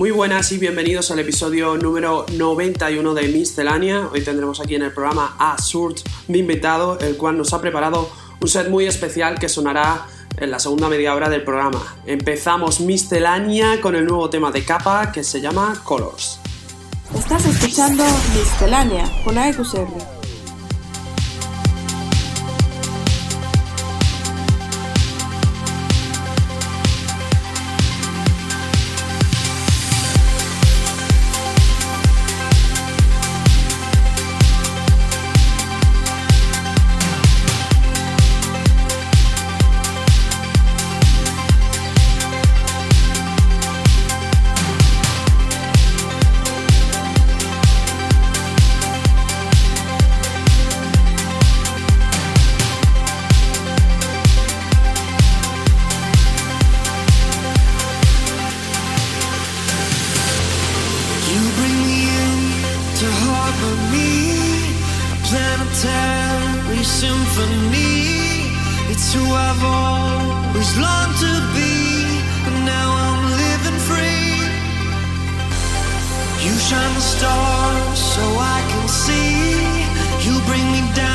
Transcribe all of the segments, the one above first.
Muy buenas y bienvenidos al episodio número 91 de Miscelánea. Hoy tendremos aquí en el programa a Surt de invitado, el cual nos ha preparado un set muy especial que sonará en la segunda media hora del programa. Empezamos Miscelánea con el nuevo tema de capa que se llama Colors. Estás escuchando Miscelánea con AEQCR. harmony, a planetary symphony. It's who I've always longed to be, and now I'm living free. You shine the stars so I can see. You bring me down.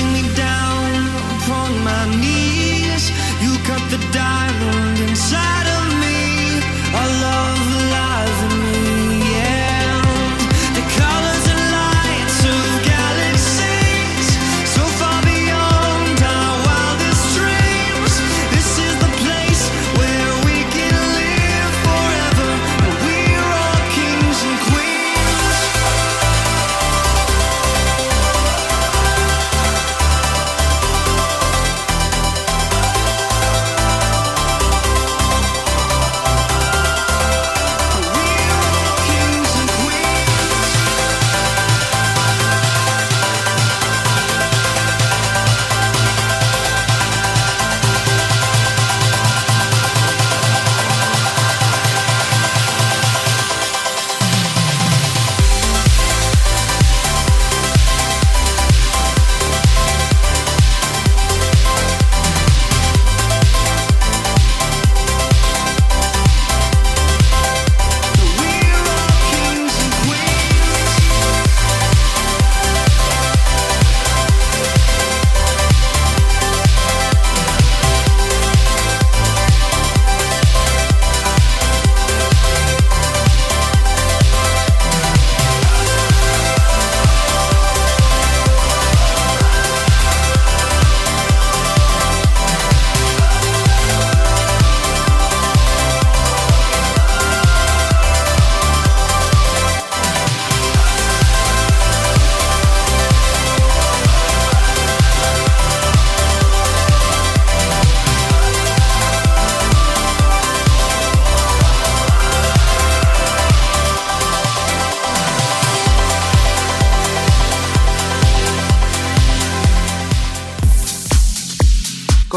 bring me down upon my knees. You cut the diamond inside of me. I love.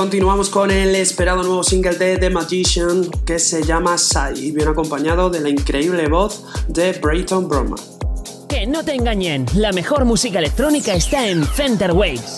Continuamos con el esperado nuevo single de The Magician que se llama Sai y viene acompañado de la increíble voz de Brayton Broma. Que no te engañen, la mejor música electrónica está en Center Waves.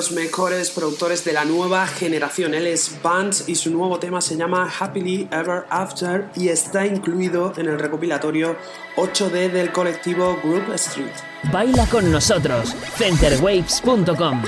Los mejores productores de la nueva generación. Él es Vance y su nuevo tema se llama Happily Ever After y está incluido en el recopilatorio 8D del colectivo Group Street. Baila con nosotros, centerwaves.com.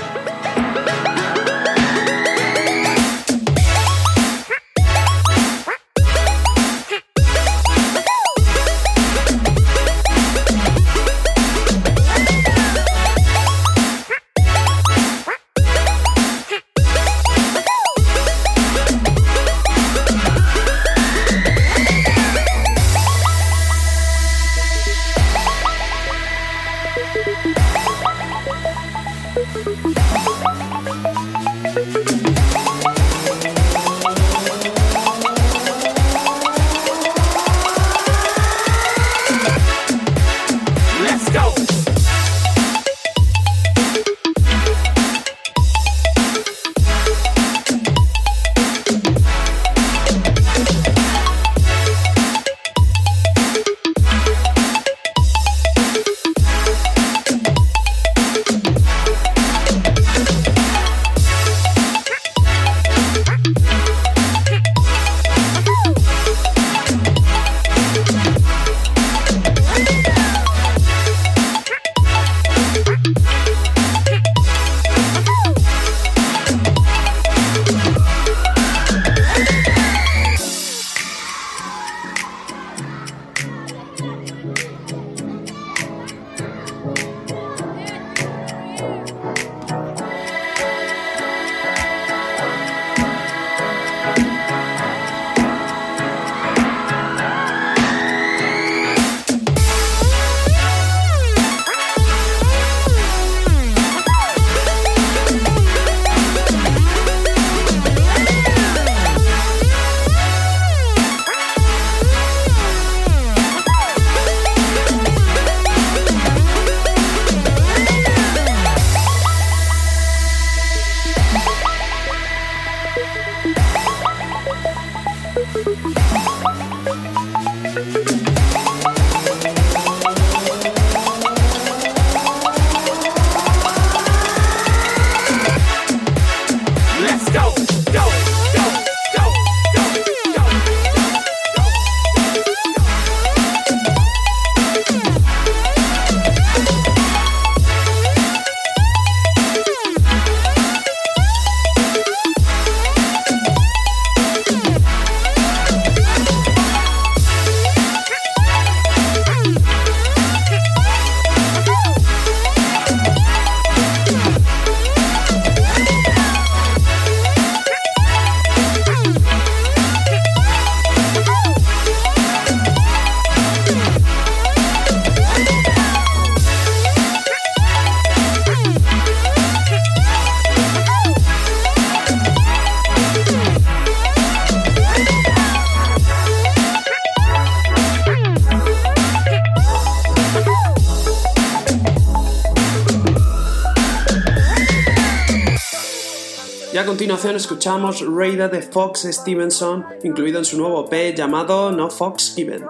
continuación escuchamos Raida de Fox Stevenson, incluido en su nuevo P llamado No Fox Given.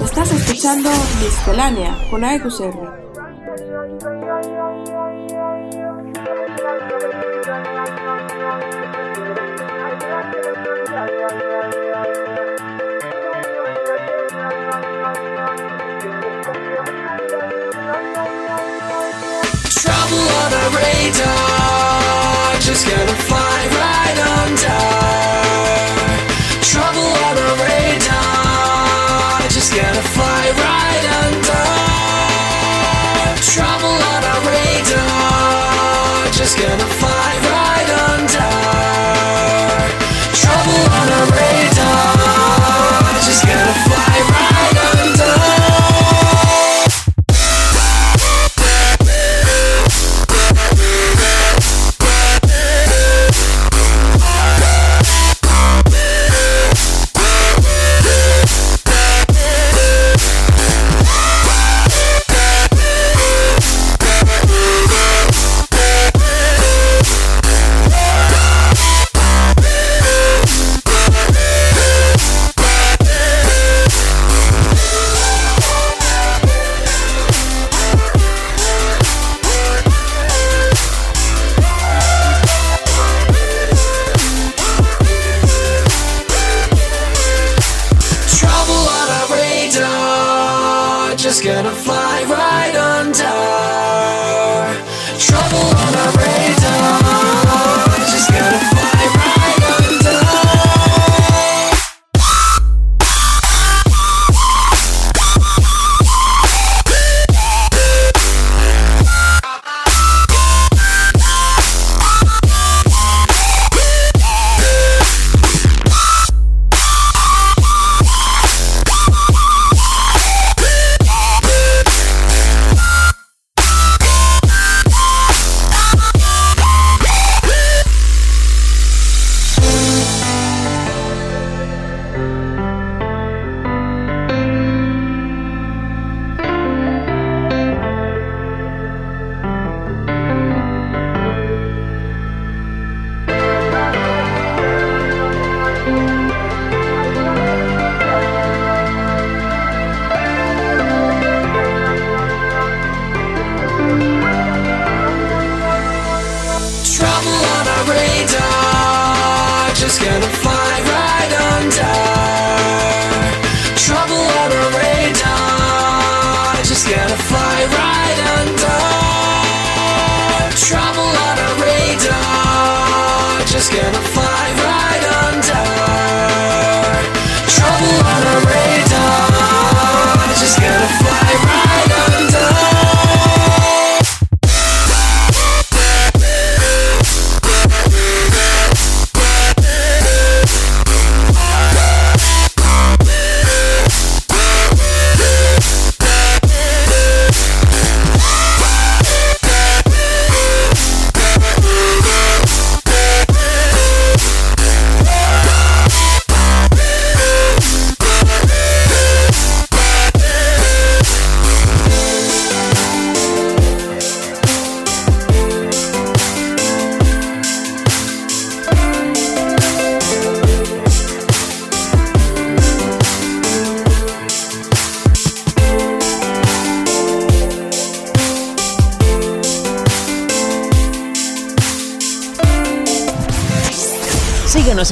Estás escuchando Miscelánea con AQCR.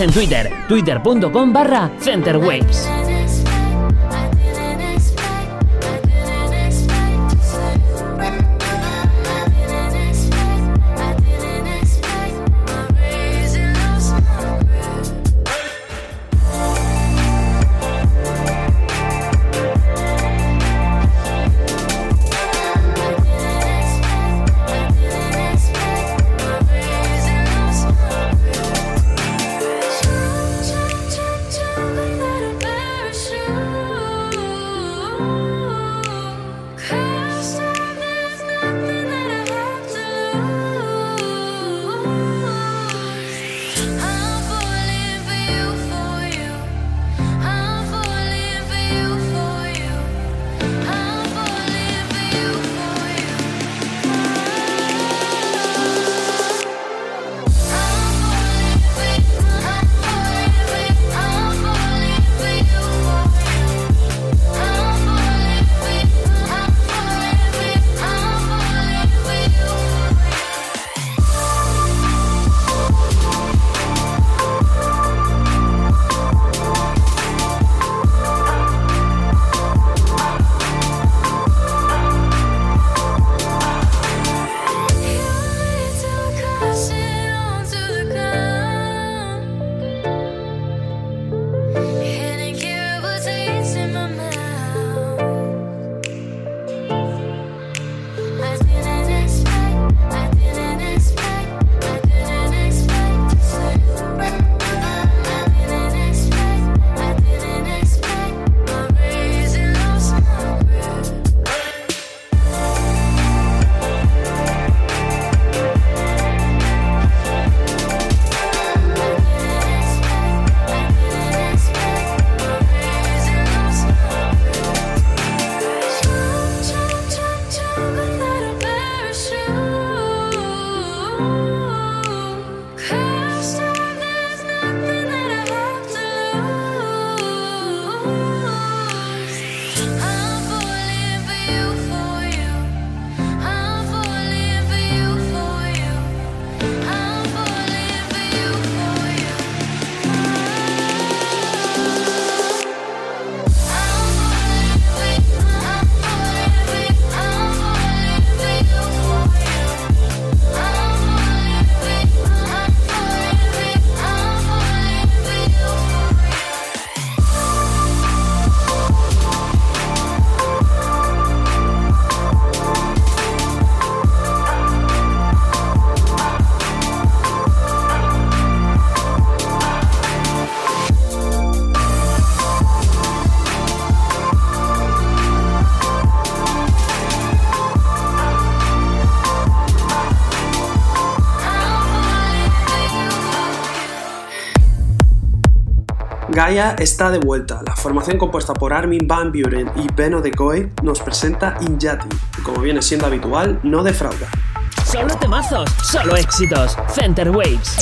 En Twitter, twitter.com barra Centerwaves. Está de vuelta. La formación compuesta por Armin Van Buren y Beno de Goy nos presenta Injati, y como viene siendo habitual, no defrauda. Solo temazos, solo éxitos. Center Waves.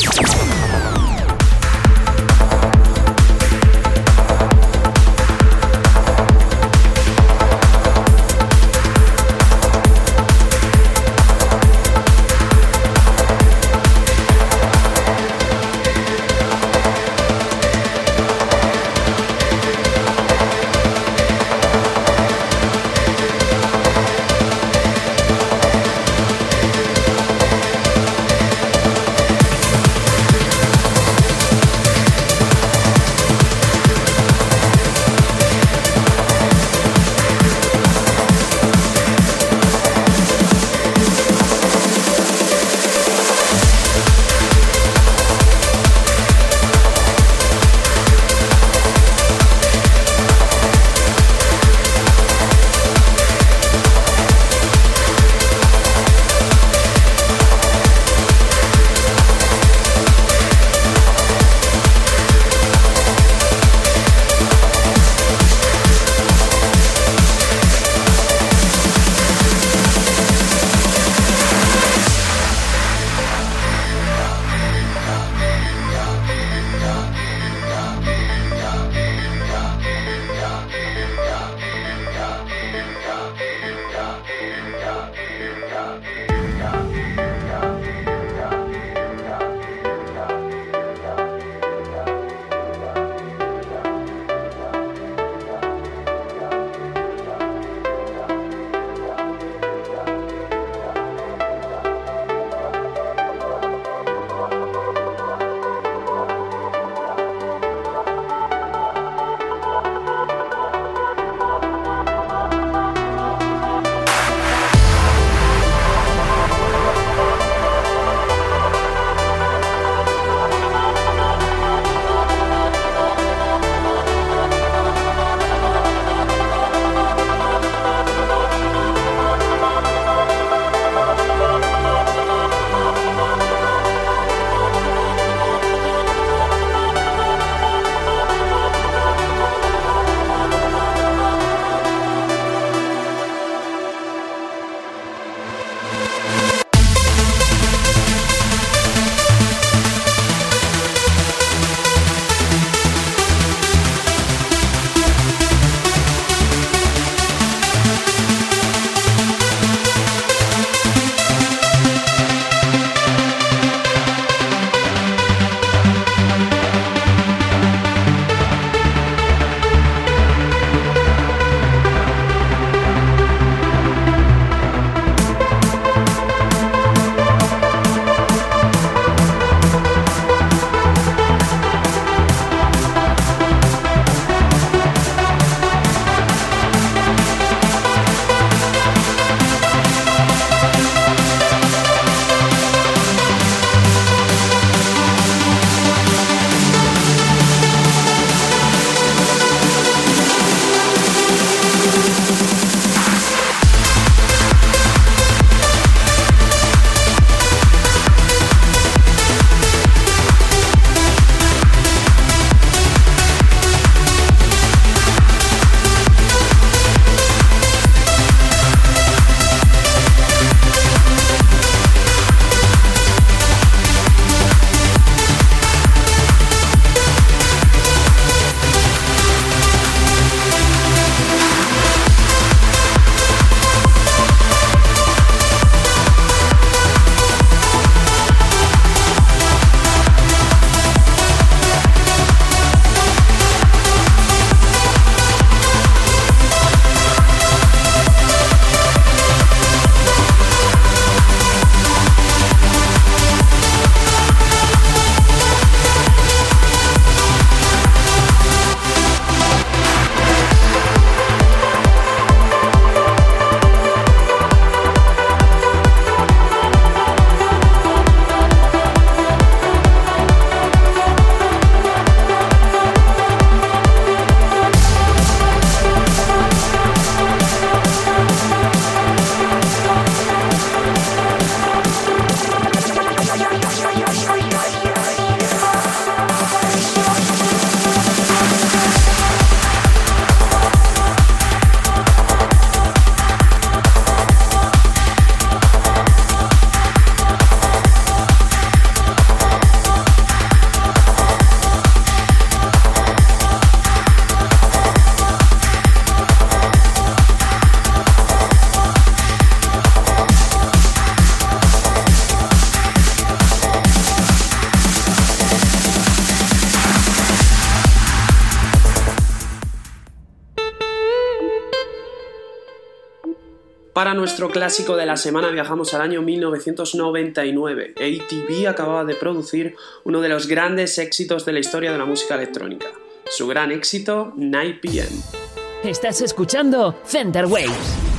Para nuestro clásico de la semana viajamos al año 1999. ATV acababa de producir uno de los grandes éxitos de la historia de la música electrónica. Su gran éxito, 9 PM. Estás escuchando Center Waves.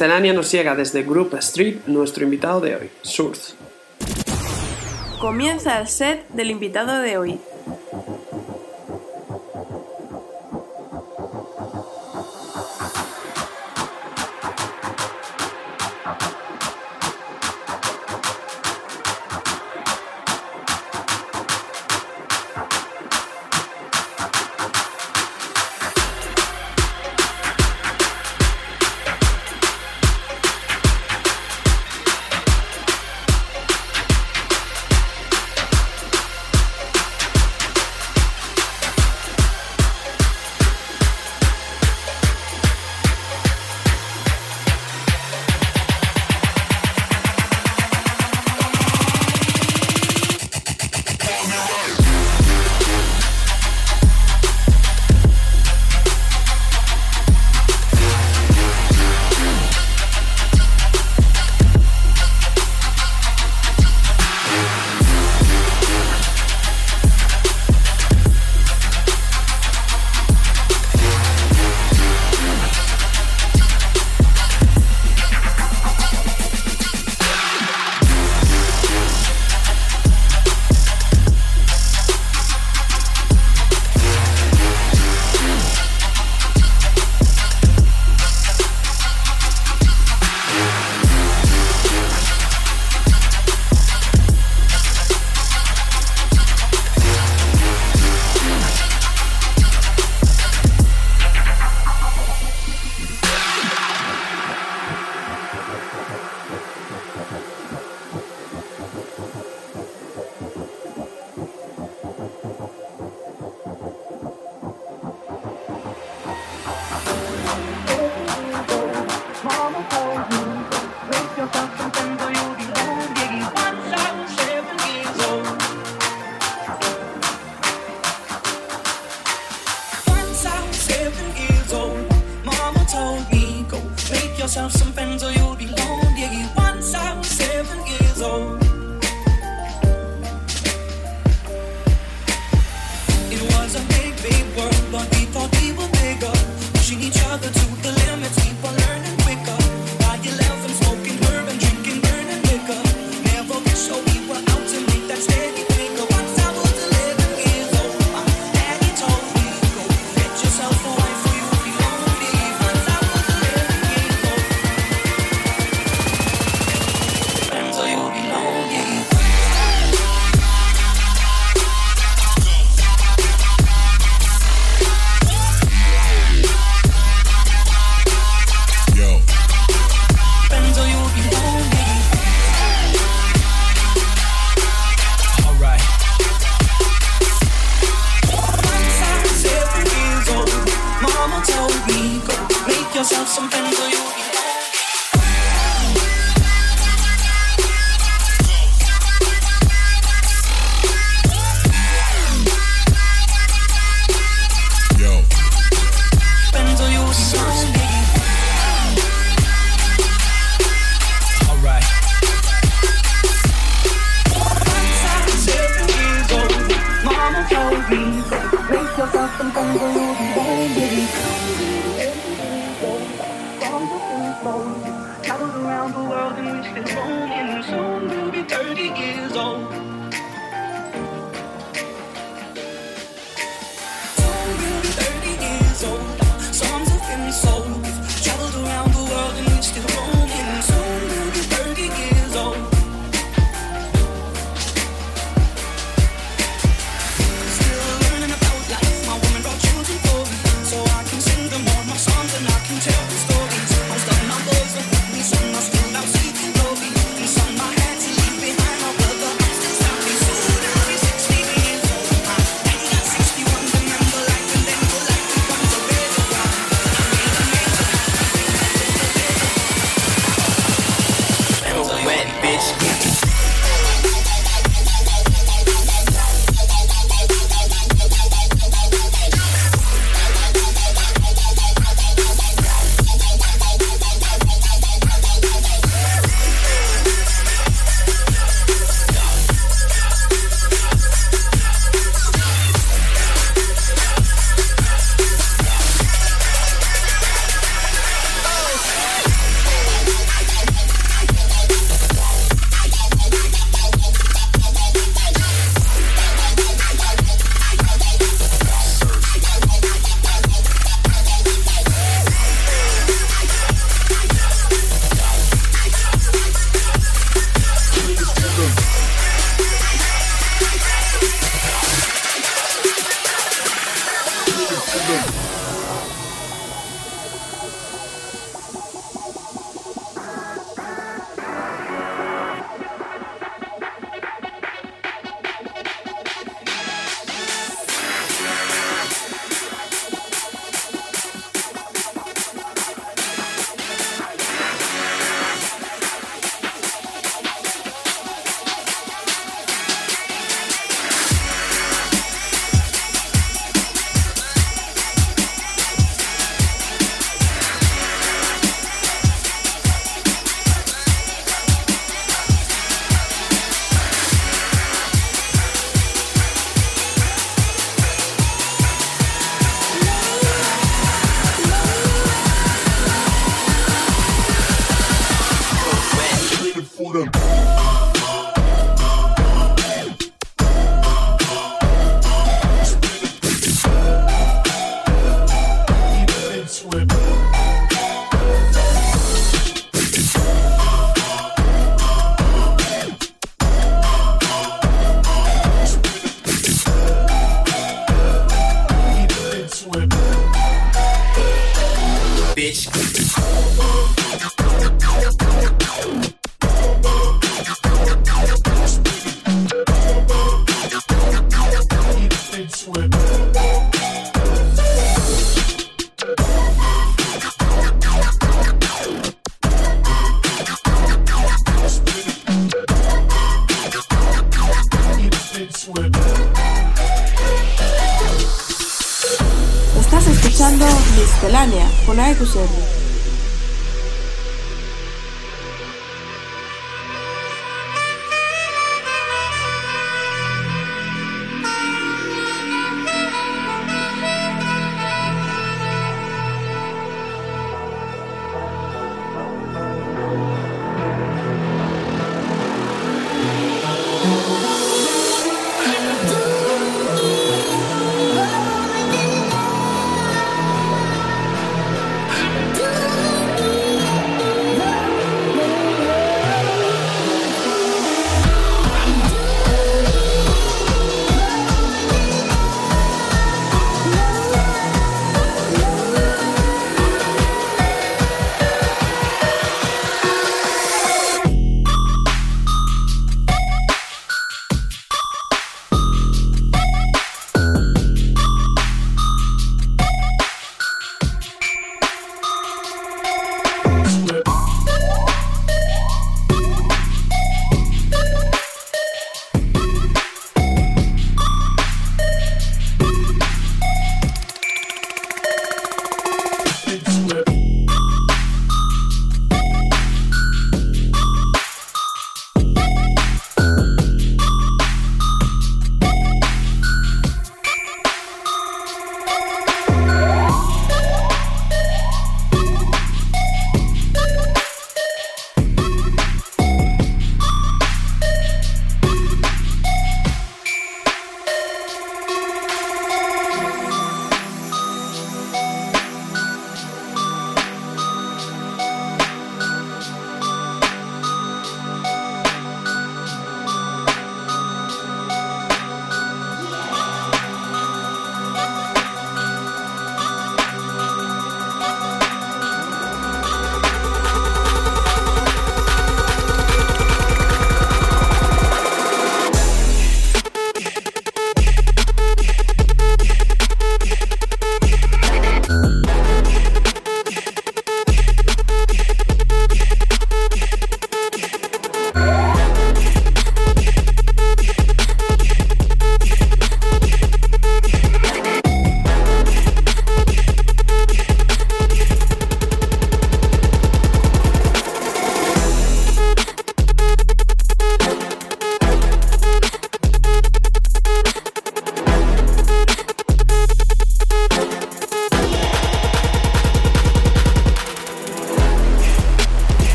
Miscelánea nos llega desde Group Street nuestro invitado de hoy, Surf. Comienza el set del invitado de hoy.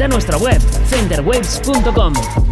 Visita nuestra web centerwaves.com.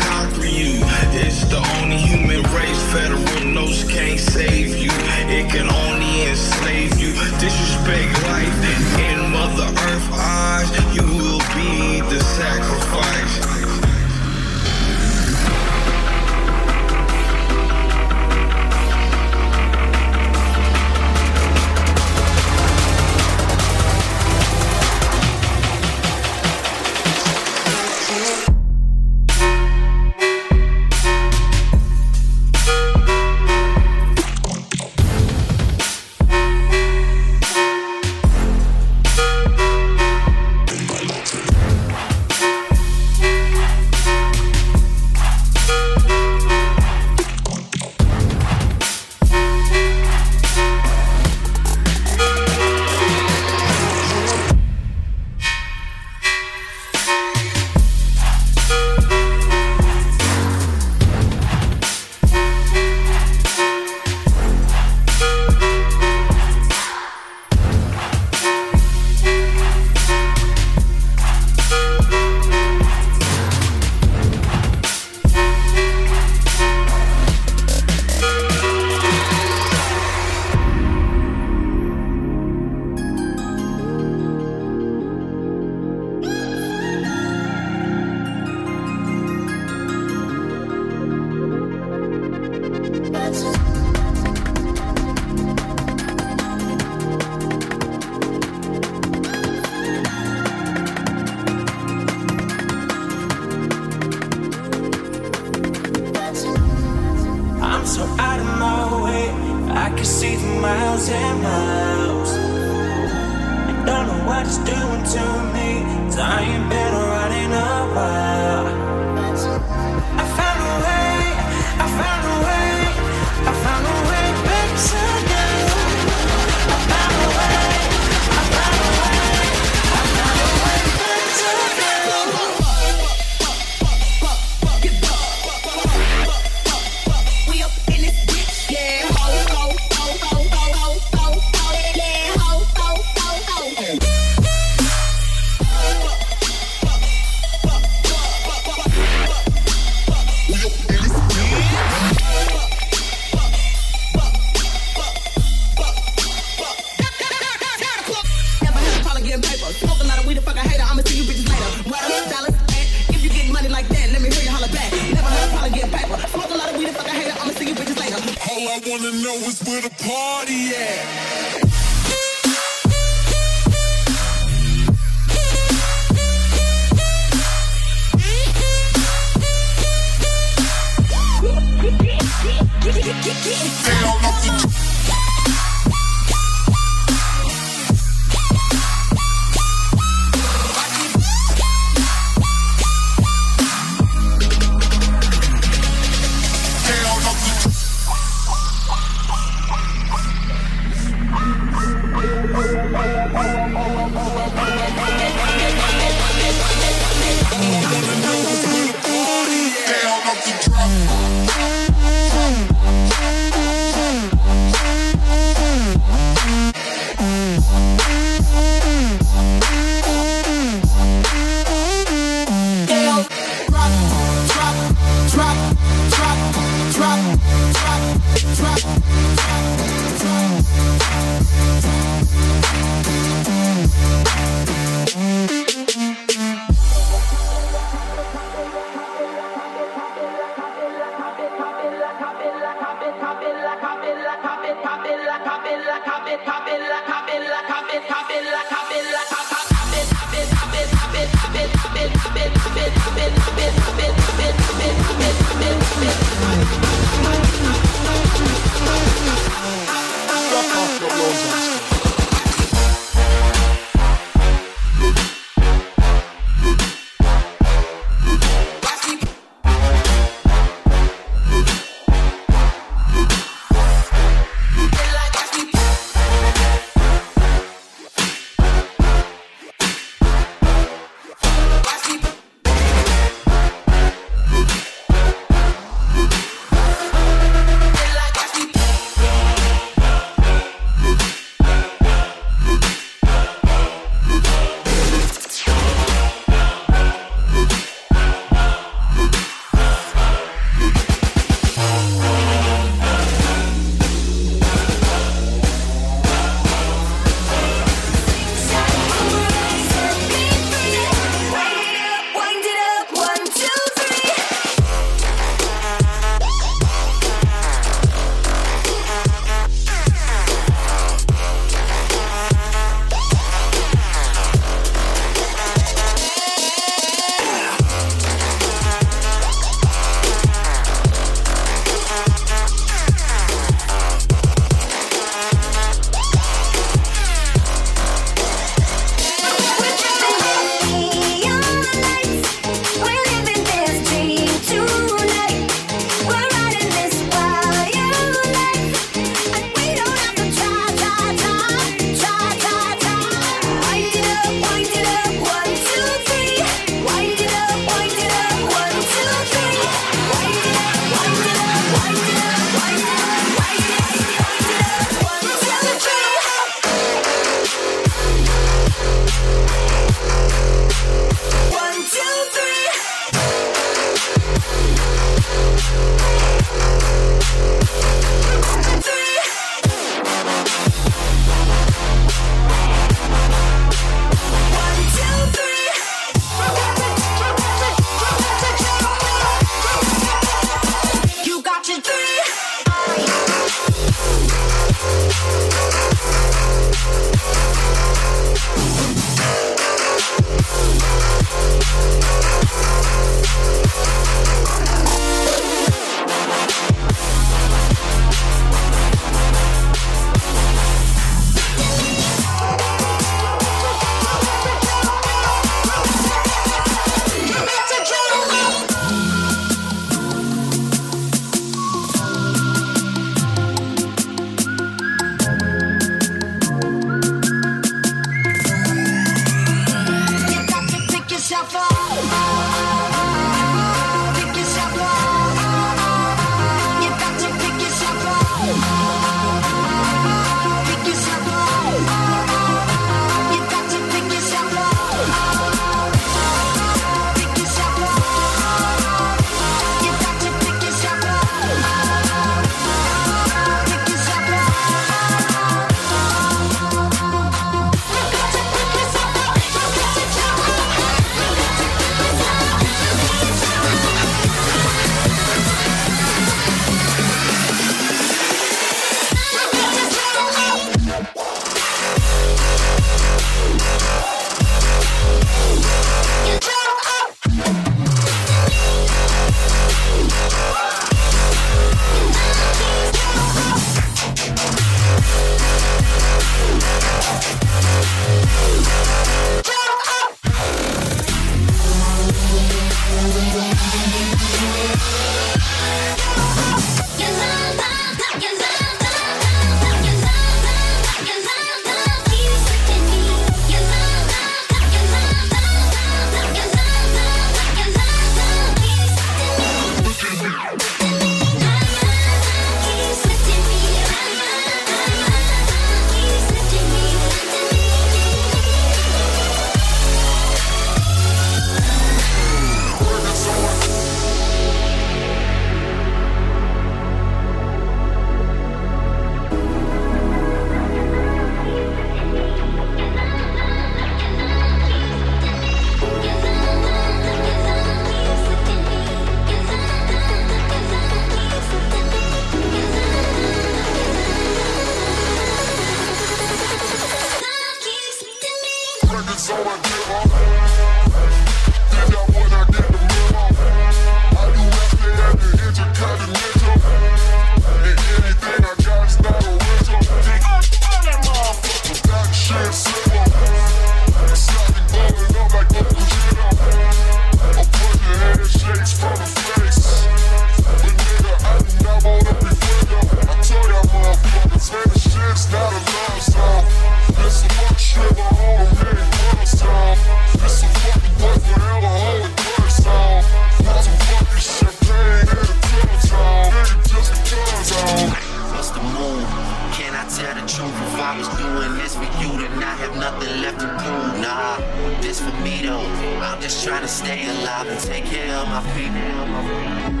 tell the truth. If I was doing this for you, then I have nothing left to prove. Nah, this for me though. I'm just trying to stay alive and take care of my people.